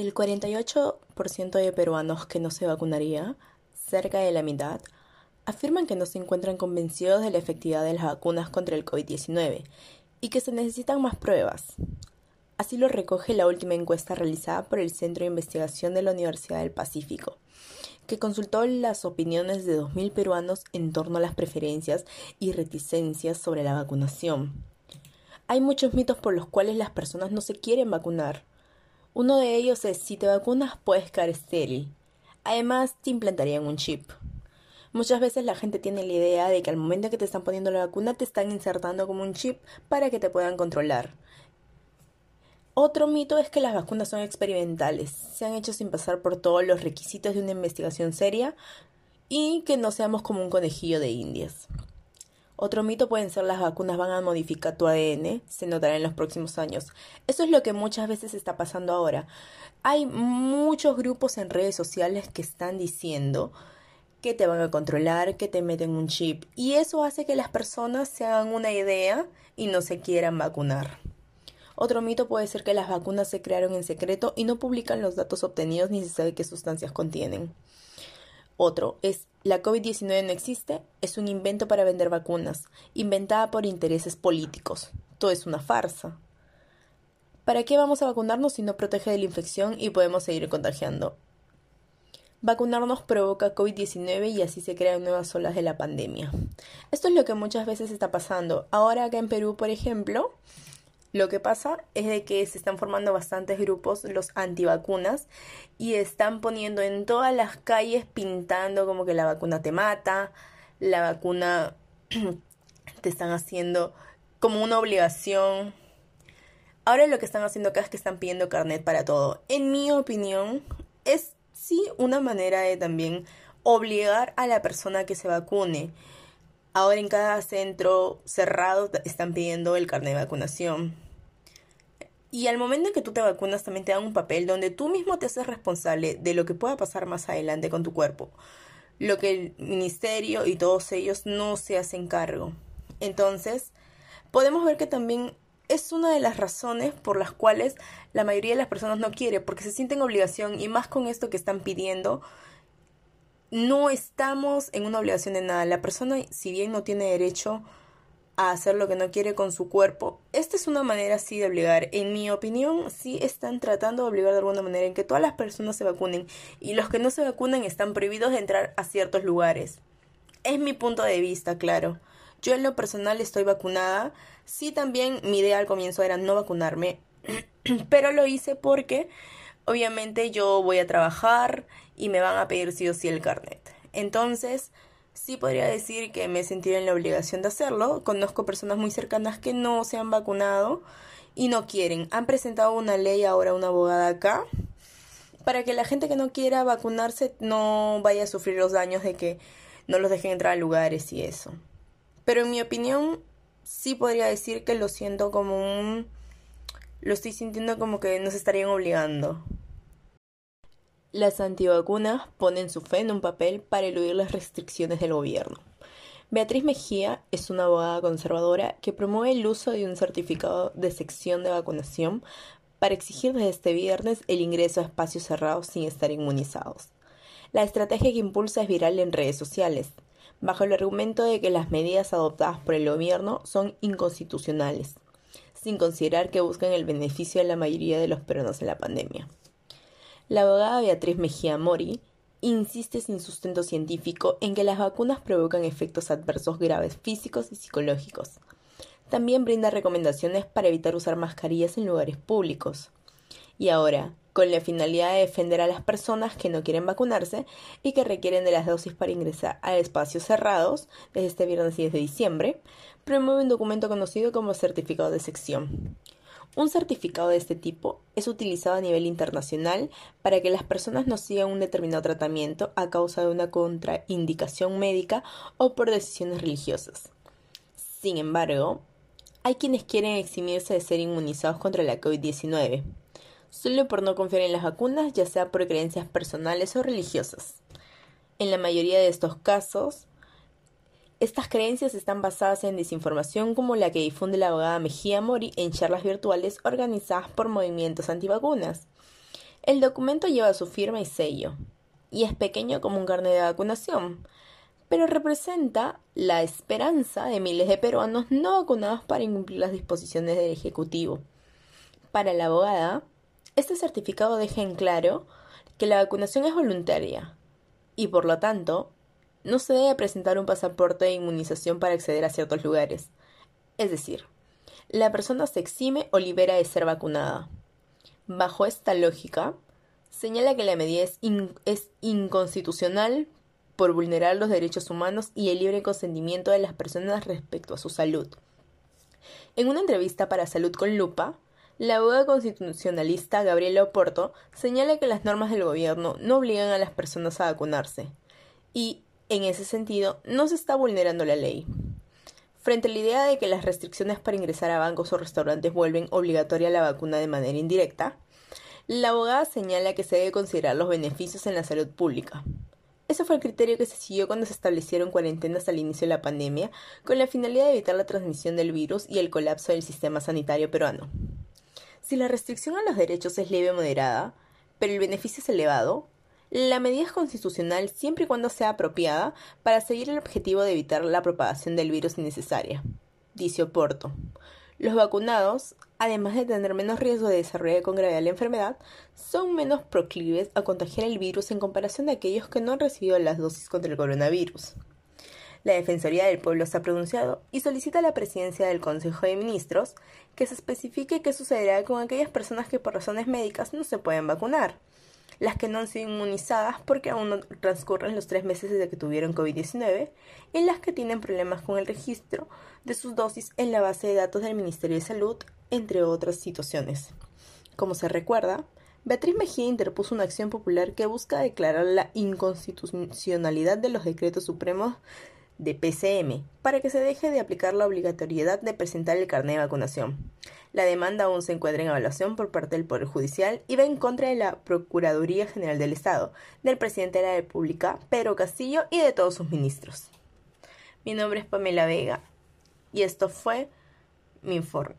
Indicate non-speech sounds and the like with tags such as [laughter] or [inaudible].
El 48% de peruanos que no se vacunaría, cerca de la mitad, afirman que no se encuentran convencidos de la efectividad de las vacunas contra el COVID-19 y que se necesitan más pruebas. Así lo recoge la última encuesta realizada por el Centro de Investigación de la Universidad del Pacífico, que consultó las opiniones de 2.000 peruanos en torno a las preferencias y reticencias sobre la vacunación. Hay muchos mitos por los cuales las personas no se quieren vacunar. Uno de ellos es si te vacunas puedes quedar estéril. Además, te implantarían un chip. Muchas veces la gente tiene la idea de que al momento que te están poniendo la vacuna te están insertando como un chip para que te puedan controlar. Otro mito es que las vacunas son experimentales, se han hecho sin pasar por todos los requisitos de una investigación seria y que no seamos como un conejillo de indias. Otro mito pueden ser las vacunas van a modificar tu ADN, se notará en los próximos años. Eso es lo que muchas veces está pasando ahora. Hay muchos grupos en redes sociales que están diciendo que te van a controlar, que te meten un chip. Y eso hace que las personas se hagan una idea y no se quieran vacunar. Otro mito puede ser que las vacunas se crearon en secreto y no publican los datos obtenidos ni se sabe qué sustancias contienen. Otro es la COVID-19 no existe, es un invento para vender vacunas, inventada por intereses políticos. Todo es una farsa. ¿Para qué vamos a vacunarnos si no protege de la infección y podemos seguir contagiando? Vacunarnos provoca COVID-19 y así se crean nuevas olas de la pandemia. Esto es lo que muchas veces está pasando. Ahora acá en Perú, por ejemplo, lo que pasa es de que se están formando bastantes grupos, los antivacunas, y están poniendo en todas las calles pintando como que la vacuna te mata, la vacuna [clears throat] te están haciendo como una obligación. Ahora lo que están haciendo acá es que están pidiendo carnet para todo. En mi opinión, es sí una manera de también obligar a la persona que se vacune. Ahora en cada centro cerrado están pidiendo el carnet de vacunación. Y al momento en que tú te vacunas también te dan un papel donde tú mismo te haces responsable de lo que pueda pasar más adelante con tu cuerpo. Lo que el ministerio y todos ellos no se hacen cargo. Entonces, podemos ver que también es una de las razones por las cuales la mayoría de las personas no quiere, porque se sienten obligación y más con esto que están pidiendo, no estamos en una obligación de nada. La persona, si bien no tiene derecho a hacer lo que no quiere con su cuerpo, esta es una manera así de obligar. En mi opinión, sí están tratando de obligar de alguna manera en que todas las personas se vacunen y los que no se vacunan están prohibidos de entrar a ciertos lugares. Es mi punto de vista, claro. Yo en lo personal estoy vacunada. Sí, también mi idea al comienzo era no vacunarme, [clears throat] pero lo hice porque obviamente yo voy a trabajar y me van a pedir sí o sí el carnet. Entonces, sí podría decir que me sentí en la obligación de hacerlo. Conozco personas muy cercanas que no se han vacunado y no quieren. Han presentado una ley ahora una abogada acá para que la gente que no quiera vacunarse no vaya a sufrir los daños de que no los dejen entrar a lugares y eso. Pero en mi opinión, sí podría decir que lo siento como un... Lo estoy sintiendo como que nos estarían obligando. Las antivacunas ponen su fe en un papel para eludir las restricciones del gobierno. Beatriz Mejía es una abogada conservadora que promueve el uso de un certificado de sección de vacunación para exigir desde este viernes el ingreso a espacios cerrados sin estar inmunizados. La estrategia que impulsa es viral en redes sociales bajo el argumento de que las medidas adoptadas por el gobierno son inconstitucionales, sin considerar que buscan el beneficio de la mayoría de los peruanos en la pandemia. La abogada Beatriz Mejía Mori insiste sin sustento científico en que las vacunas provocan efectos adversos graves físicos y psicológicos. También brinda recomendaciones para evitar usar mascarillas en lugares públicos. Y ahora, con la finalidad de defender a las personas que no quieren vacunarse y que requieren de las dosis para ingresar a espacios cerrados desde este viernes 10 de diciembre, promueve un documento conocido como certificado de sección. Un certificado de este tipo es utilizado a nivel internacional para que las personas no sigan un determinado tratamiento a causa de una contraindicación médica o por decisiones religiosas. Sin embargo, hay quienes quieren eximirse de ser inmunizados contra la COVID-19 solo por no confiar en las vacunas, ya sea por creencias personales o religiosas. En la mayoría de estos casos, estas creencias están basadas en desinformación como la que difunde la abogada Mejía Mori en charlas virtuales organizadas por movimientos antivacunas. El documento lleva su firma y sello, y es pequeño como un carnet de vacunación, pero representa la esperanza de miles de peruanos no vacunados para incumplir las disposiciones del Ejecutivo. Para la abogada, este certificado deja en claro que la vacunación es voluntaria y por lo tanto no se debe presentar un pasaporte de inmunización para acceder a ciertos lugares. Es decir, la persona se exime o libera de ser vacunada. Bajo esta lógica, señala que la medida es, es inconstitucional por vulnerar los derechos humanos y el libre consentimiento de las personas respecto a su salud. En una entrevista para Salud con Lupa, la abogada constitucionalista Gabriela Oporto señala que las normas del gobierno no obligan a las personas a vacunarse y, en ese sentido, no se está vulnerando la ley. Frente a la idea de que las restricciones para ingresar a bancos o restaurantes vuelven obligatoria la vacuna de manera indirecta, la abogada señala que se debe considerar los beneficios en la salud pública, ese fue el criterio que se siguió cuando se establecieron cuarentenas al inicio de la pandemia, con la finalidad de evitar la transmisión del virus y el colapso del sistema sanitario peruano. Si la restricción a los derechos es leve o moderada, pero el beneficio es elevado, la medida es constitucional siempre y cuando sea apropiada para seguir el objetivo de evitar la propagación del virus innecesaria, dice Oporto. Los vacunados, además de tener menos riesgo de desarrollar con gravedad la enfermedad, son menos proclives a contagiar el virus en comparación de aquellos que no han recibido las dosis contra el coronavirus. La Defensoría del Pueblo se ha pronunciado y solicita a la presidencia del Consejo de Ministros que se especifique qué sucederá con aquellas personas que por razones médicas no se pueden vacunar las que no han sido inmunizadas porque aún no transcurren los tres meses desde que tuvieron COVID-19 y las que tienen problemas con el registro de sus dosis en la base de datos del Ministerio de Salud, entre otras situaciones. Como se recuerda, Beatriz Mejía interpuso una acción popular que busca declarar la inconstitucionalidad de los decretos supremos de PCM para que se deje de aplicar la obligatoriedad de presentar el carnet de vacunación. La demanda aún se encuentra en evaluación por parte del Poder Judicial y va en contra de la Procuraduría General del Estado, del presidente de la República, Pedro Castillo, y de todos sus ministros. Mi nombre es Pamela Vega y esto fue mi informe.